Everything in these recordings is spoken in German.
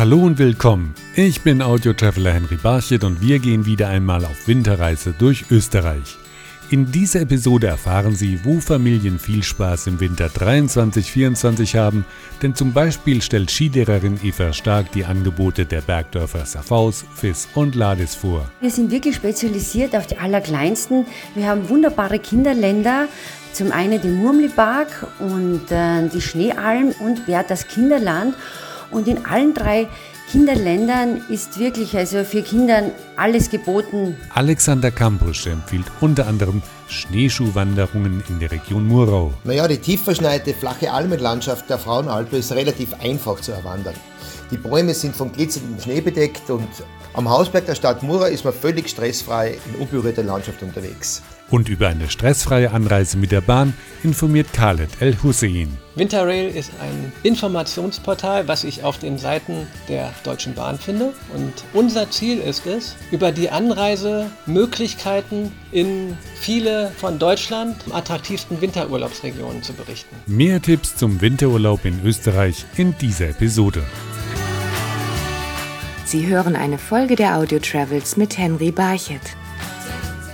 Hallo und willkommen. Ich bin Audio-Traveler Henry Barchet und wir gehen wieder einmal auf Winterreise durch Österreich. In dieser Episode erfahren Sie, wo Familien viel Spaß im Winter 23-24 haben, denn zum Beispiel stellt Skilehrerin Eva Stark die Angebote der Bergdörfer Safaus, Fiss und Lades vor. Wir sind wirklich spezialisiert auf die Allerkleinsten. Wir haben wunderbare Kinderländer, zum einen den Murmlipark und äh, die Schneealm und Berthas Kinderland. Und in allen drei Kinderländern ist wirklich also für Kinder alles geboten. Alexander Kampusch empfiehlt unter anderem Schneeschuhwanderungen in der Region Murau. Naja, die tief verschneite flache Almenlandschaft der Frauenalpe ist relativ einfach zu erwandern. Die Bäume sind von glitzerndem Schnee bedeckt und am Hausberg der Stadt Mura ist man völlig stressfrei in unberührter Landschaft unterwegs. Und über eine stressfreie Anreise mit der Bahn informiert Khaled El Hussein. Winterrail ist ein Informationsportal, was ich auf den Seiten der Deutschen Bahn finde. Und unser Ziel ist es, über die Anreise Möglichkeiten in viele von Deutschland attraktivsten Winterurlaubsregionen zu berichten. Mehr Tipps zum Winterurlaub in Österreich in dieser Episode. Sie hören eine Folge der Audio Travels mit Henry Barchet.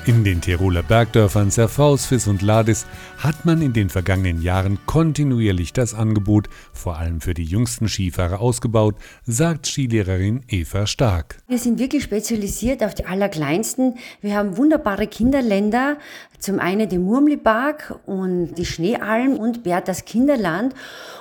In den Tiroler Bergdörfern Serfaus, Fiss und Ladis hat man in den vergangenen Jahren kontinuierlich das Angebot, vor allem für die jüngsten Skifahrer, ausgebaut, sagt Skilehrerin Eva Stark. Wir sind wirklich spezialisiert auf die Allerkleinsten. Wir haben wunderbare Kinderländer, zum einen den Murmlipark und die Schneealm und Berthas Kinderland.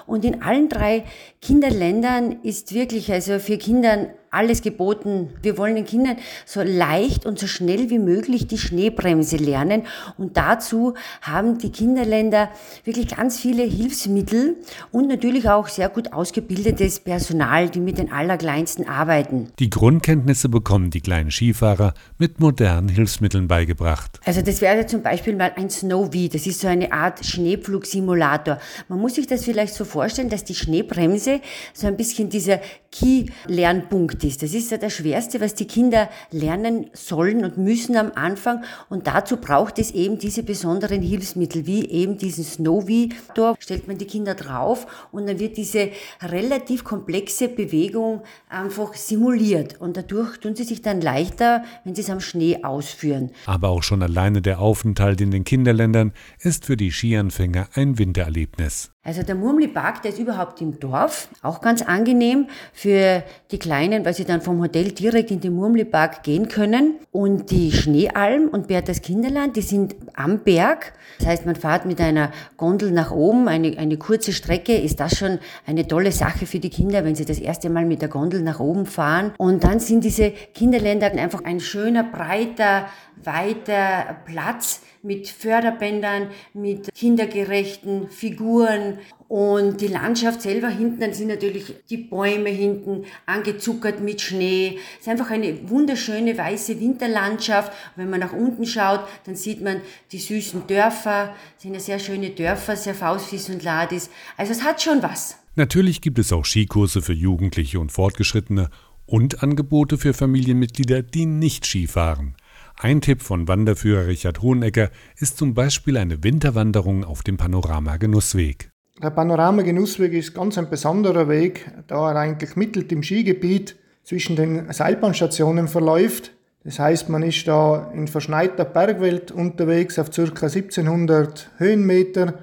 Und in allen drei Kinderländern ist wirklich also für Kinder alles geboten. Wir wollen den Kindern so leicht und so schnell wie möglich die Schneebremse lernen. Und dazu haben die Kinderländer wirklich ganz viele Hilfsmittel und natürlich auch sehr gut ausgebildetes Personal, die mit den Allerkleinsten arbeiten. Die Grundkenntnisse bekommen die kleinen Skifahrer mit modernen Hilfsmitteln beigebracht. Also das wäre zum Beispiel mal ein Snowy. Das ist so eine Art Schneepflugsimulator. Man muss sich das vielleicht so vorstellen, dass die Schneebremse so ein bisschen dieser Key-Lernpunkt ist. Das ist ja das Schwerste, was die Kinder lernen sollen und müssen am Anfang. Und dazu braucht es eben diese besonderen Hilfsmittel, wie eben diesen Snowy. Da stellt man die Kinder drauf und dann wird diese relativ komplexe Bewegung einfach simuliert. Und dadurch tun sie sich dann leichter, wenn sie es am Schnee ausführen. Aber auch schon alleine der Aufenthalt in den Kinderländern ist für die Skianfänger ein Wintererlebnis. Also der Murmli-Park, der ist überhaupt im Dorf, auch ganz angenehm für die Kleinen, weil sie dann vom Hotel direkt in den Murmli-Park gehen können. Und die Schneealm und Berthas Kinderland, die sind am Berg. Das heißt, man fährt mit einer Gondel nach oben, eine, eine kurze Strecke, ist das schon eine tolle Sache für die Kinder, wenn sie das erste Mal mit der Gondel nach oben fahren. Und dann sind diese Kinderländer einfach ein schöner, breiter, weiter Platz mit Förderbändern, mit kindergerechten Figuren und die Landschaft selber hinten, dann sind natürlich die Bäume hinten angezuckert mit Schnee. Es ist einfach eine wunderschöne weiße Winterlandschaft. Und wenn man nach unten schaut, dann sieht man die süßen Dörfer. Es sind ja sehr schöne Dörfer, sehr Faustfies und Ladis. Also es hat schon was. Natürlich gibt es auch Skikurse für Jugendliche und Fortgeschrittene und Angebote für Familienmitglieder, die nicht Skifahren. Ein Tipp von Wanderführer Richard Hohenecker ist zum Beispiel eine Winterwanderung auf dem Panorama-Genussweg. Der Panorama-Genussweg ist ganz ein besonderer Weg, da er eigentlich mittel im Skigebiet zwischen den Seilbahnstationen verläuft. Das heißt, man ist da in verschneiter Bergwelt unterwegs auf ca. 1700 Höhenmeter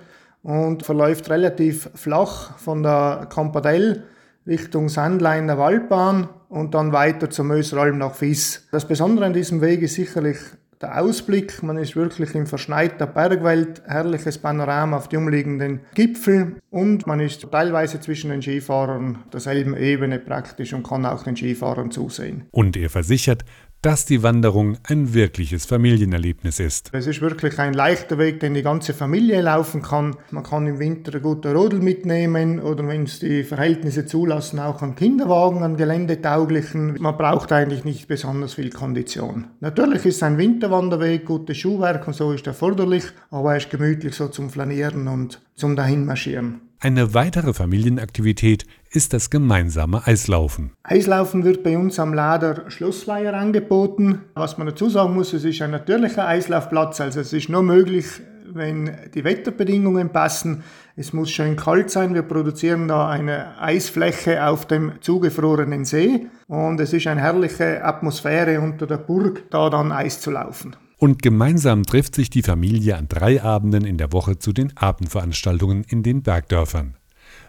und verläuft relativ flach von der Campadelle Richtung Sandleiner Waldbahn und dann weiter zum Möseralm nach Fiss. Das Besondere an diesem Weg ist sicherlich der Ausblick. Man ist wirklich in verschneiter Bergwelt, herrliches Panorama auf die umliegenden Gipfel und man ist teilweise zwischen den Skifahrern derselben Ebene praktisch und kann auch den Skifahrern zusehen. Und er versichert, dass die Wanderung ein wirkliches Familienerlebnis ist. Es ist wirklich ein leichter Weg, den die ganze Familie laufen kann. Man kann im Winter einen guten Rodel mitnehmen oder wenn es die Verhältnisse zulassen, auch einen Kinderwagen, einen geländetauglichen. Man braucht eigentlich nicht besonders viel Kondition. Natürlich ist ein Winterwanderweg, gutes Schuhwerk und so ist erforderlich, aber er ist gemütlich so zum Flanieren und zum Dahinmarschieren. Eine weitere Familienaktivität ist das gemeinsame Eislaufen. Eislaufen wird bei uns am Lader Schlossweiher angeboten. Was man dazu sagen muss, es ist ein natürlicher Eislaufplatz, also es ist nur möglich, wenn die Wetterbedingungen passen. Es muss schön kalt sein. Wir produzieren da eine Eisfläche auf dem zugefrorenen See und es ist eine herrliche Atmosphäre unter der Burg, da dann Eis zu laufen. Und gemeinsam trifft sich die Familie an drei Abenden in der Woche zu den Abendveranstaltungen in den Bergdörfern.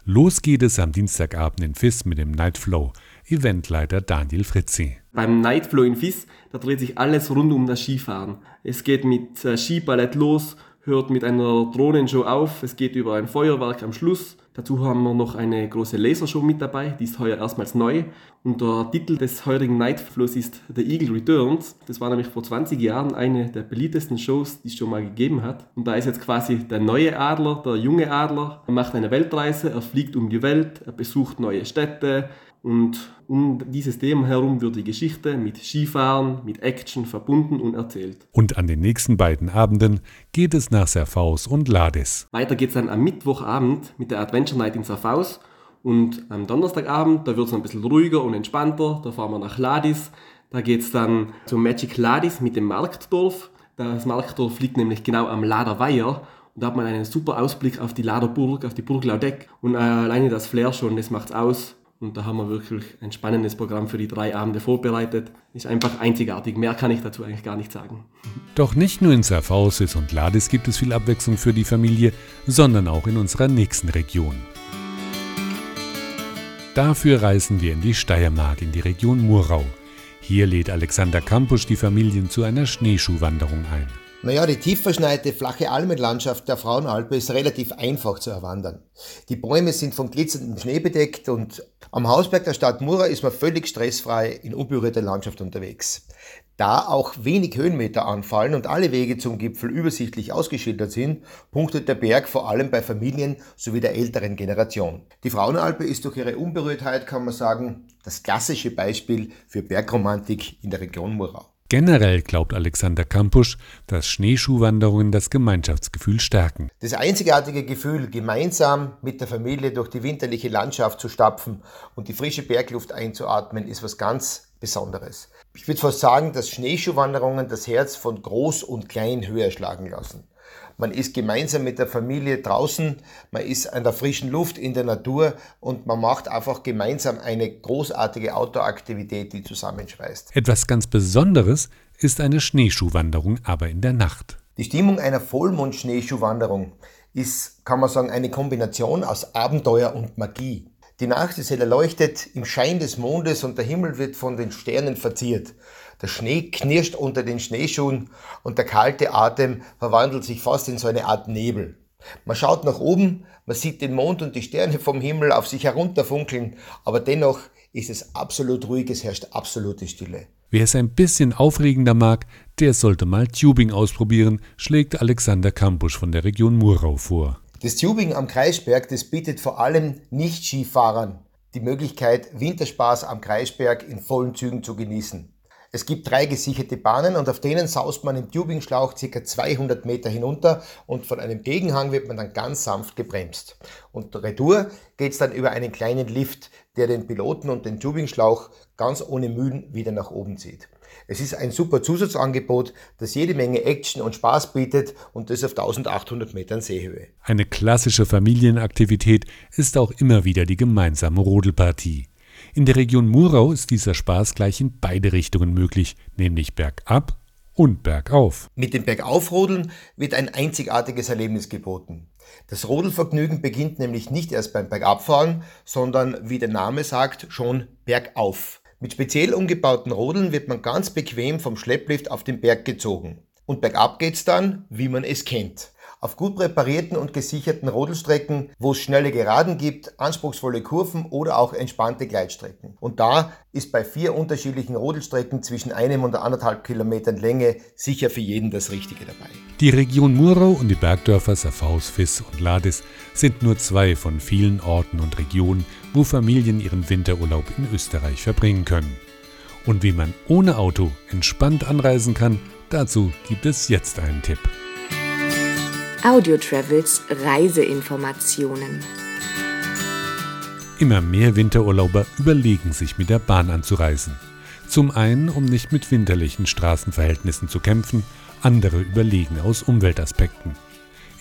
Los geht es am Dienstagabend in Fiss mit dem Nightflow. Eventleiter Daniel Fritzi. Beim Nightflow in Fiss, da dreht sich alles rund um das Skifahren. Es geht mit äh, Skiballett los, hört mit einer Drohnenshow auf, es geht über ein Feuerwerk am Schluss. Dazu haben wir noch eine große Lasershow mit dabei, die ist heuer erstmals neu. Und der Titel des heurigen Nightflows ist The Eagle Returns. Das war nämlich vor 20 Jahren eine der beliebtesten Shows, die es schon mal gegeben hat. Und da ist jetzt quasi der neue Adler, der junge Adler. Er macht eine Weltreise, er fliegt um die Welt, er besucht neue Städte, und um dieses Thema herum wird die Geschichte mit Skifahren, mit Action verbunden und erzählt. Und an den nächsten beiden Abenden geht es nach Serfaus und Lades. Weiter geht es dann am Mittwochabend mit der Adventure Night in Serfaus. Und am Donnerstagabend, da wird es ein bisschen ruhiger und entspannter. Da fahren wir nach Ladis. Da geht es dann zum Magic Ladis mit dem Marktdorf. Das Marktdorf liegt nämlich genau am Laderweiher. Und da hat man einen super Ausblick auf die Laderburg, auf die Burg Laudeck. Und äh, alleine das Flair schon, das macht's aus. Und da haben wir wirklich ein spannendes Programm für die drei Abende vorbereitet. Ist einfach einzigartig. Mehr kann ich dazu eigentlich gar nicht sagen. Doch nicht nur in Serfausis und Ladis gibt es viel Abwechslung für die Familie, sondern auch in unserer nächsten Region. Dafür reisen wir in die Steiermark, in die Region Murau. Hier lädt Alexander Kampusch die Familien zu einer Schneeschuhwanderung ein. Naja, die tief verschneite, flache Almenlandschaft der Frauenalpe ist relativ einfach zu erwandern. Die Bäume sind von glitzerndem Schnee bedeckt und am Hausberg der Stadt Mura ist man völlig stressfrei in unberührter Landschaft unterwegs. Da auch wenig Höhenmeter anfallen und alle Wege zum Gipfel übersichtlich ausgeschildert sind, punktet der Berg vor allem bei Familien sowie der älteren Generation. Die Frauenalpe ist durch ihre Unberührtheit, kann man sagen, das klassische Beispiel für Bergromantik in der Region Murau. Generell glaubt Alexander Kampusch, dass Schneeschuhwanderungen das Gemeinschaftsgefühl stärken. Das einzigartige Gefühl, gemeinsam mit der Familie durch die winterliche Landschaft zu stapfen und die frische Bergluft einzuatmen, ist was ganz Besonderes. Ich würde fast sagen, dass Schneeschuhwanderungen das Herz von Groß und Klein höher schlagen lassen. Man ist gemeinsam mit der Familie draußen, man ist an der frischen Luft in der Natur und man macht einfach gemeinsam eine großartige Outdoor-Aktivität, die zusammenschweißt. Etwas ganz Besonderes ist eine Schneeschuhwanderung, aber in der Nacht. Die Stimmung einer Vollmond-Schneeschuhwanderung ist, kann man sagen, eine Kombination aus Abenteuer und Magie. Die Nacht ist hell erleuchtet im Schein des Mondes und der Himmel wird von den Sternen verziert. Der Schnee knirscht unter den Schneeschuhen und der kalte Atem verwandelt sich fast in so eine Art Nebel. Man schaut nach oben, man sieht den Mond und die Sterne vom Himmel auf sich herunterfunkeln, aber dennoch ist es absolut ruhig, es herrscht absolute Stille. Wer es ein bisschen aufregender mag, der sollte mal Tubing ausprobieren, schlägt Alexander Kampusch von der Region Murau vor. Das Tubing am Kreisberg, das bietet vor allem Nicht-Skifahrern die Möglichkeit, Winterspaß am Kreisberg in vollen Zügen zu genießen. Es gibt drei gesicherte Bahnen und auf denen saust man im Tubingschlauch ca. 200 Meter hinunter und von einem Gegenhang wird man dann ganz sanft gebremst. Und retour geht es dann über einen kleinen Lift, der den Piloten und den Tubingschlauch ganz ohne Mühen wieder nach oben zieht. Es ist ein super Zusatzangebot, das jede Menge Action und Spaß bietet und das auf 1800 Metern Seehöhe. Eine klassische Familienaktivität ist auch immer wieder die gemeinsame Rodelpartie. In der Region Murau ist dieser Spaß gleich in beide Richtungen möglich, nämlich bergab und bergauf. Mit dem Bergaufrodeln wird ein einzigartiges Erlebnis geboten. Das Rodelvergnügen beginnt nämlich nicht erst beim Bergabfahren, sondern wie der Name sagt, schon bergauf. Mit speziell umgebauten Rodeln wird man ganz bequem vom Schlepplift auf den Berg gezogen. Und bergab geht's dann, wie man es kennt auf gut präparierten und gesicherten Rodelstrecken, wo es schnelle Geraden gibt, anspruchsvolle Kurven oder auch entspannte Gleitstrecken. Und da ist bei vier unterschiedlichen Rodelstrecken zwischen einem und anderthalb Kilometern Länge sicher für jeden das Richtige dabei. Die Region Murau und die Bergdörfer Safaus, Fiss und Lades sind nur zwei von vielen Orten und Regionen, wo Familien ihren Winterurlaub in Österreich verbringen können. Und wie man ohne Auto entspannt anreisen kann, dazu gibt es jetzt einen Tipp. Audio Travels Reiseinformationen. Immer mehr Winterurlauber überlegen sich, mit der Bahn anzureisen. Zum einen, um nicht mit winterlichen Straßenverhältnissen zu kämpfen, andere überlegen aus Umweltaspekten.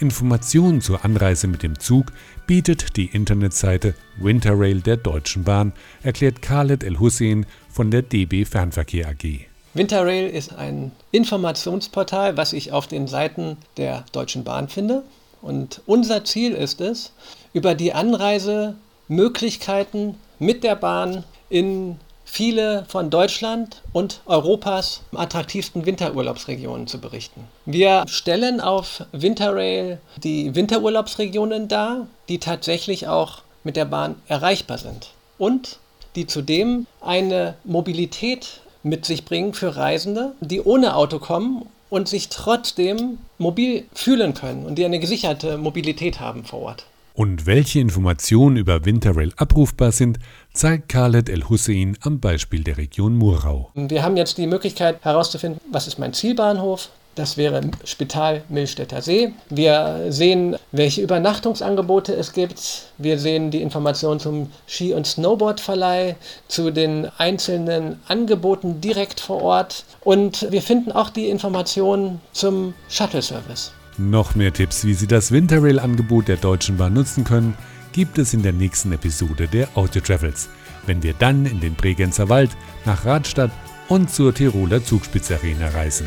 Informationen zur Anreise mit dem Zug bietet die Internetseite Winterrail der Deutschen Bahn, erklärt Khaled El Hussein von der DB Fernverkehr AG. Winterrail ist ein Informationsportal, was ich auf den Seiten der Deutschen Bahn finde. Und unser Ziel ist es, über die Anreisemöglichkeiten mit der Bahn in viele von Deutschland und Europas attraktivsten Winterurlaubsregionen zu berichten. Wir stellen auf Winterrail die Winterurlaubsregionen dar, die tatsächlich auch mit der Bahn erreichbar sind und die zudem eine Mobilität mit sich bringen für Reisende, die ohne Auto kommen und sich trotzdem mobil fühlen können und die eine gesicherte Mobilität haben vor Ort. Und welche Informationen über Winterrail abrufbar sind, zeigt Khaled El Hussein am Beispiel der Region Murau. Wir haben jetzt die Möglichkeit herauszufinden, was ist mein Zielbahnhof, das wäre Spital Millstätter See. Wir sehen, welche Übernachtungsangebote es gibt. Wir sehen die Informationen zum Ski- und Snowboardverleih, zu den einzelnen Angeboten direkt vor Ort. Und wir finden auch die Informationen zum Shuttle-Service. Noch mehr Tipps, wie Sie das Winterrail-Angebot der Deutschen Bahn nutzen können, gibt es in der nächsten Episode der Audio Travels, wenn wir dann in den Bregenzer Wald, nach Radstadt und zur Tiroler Zugspitzarena reisen.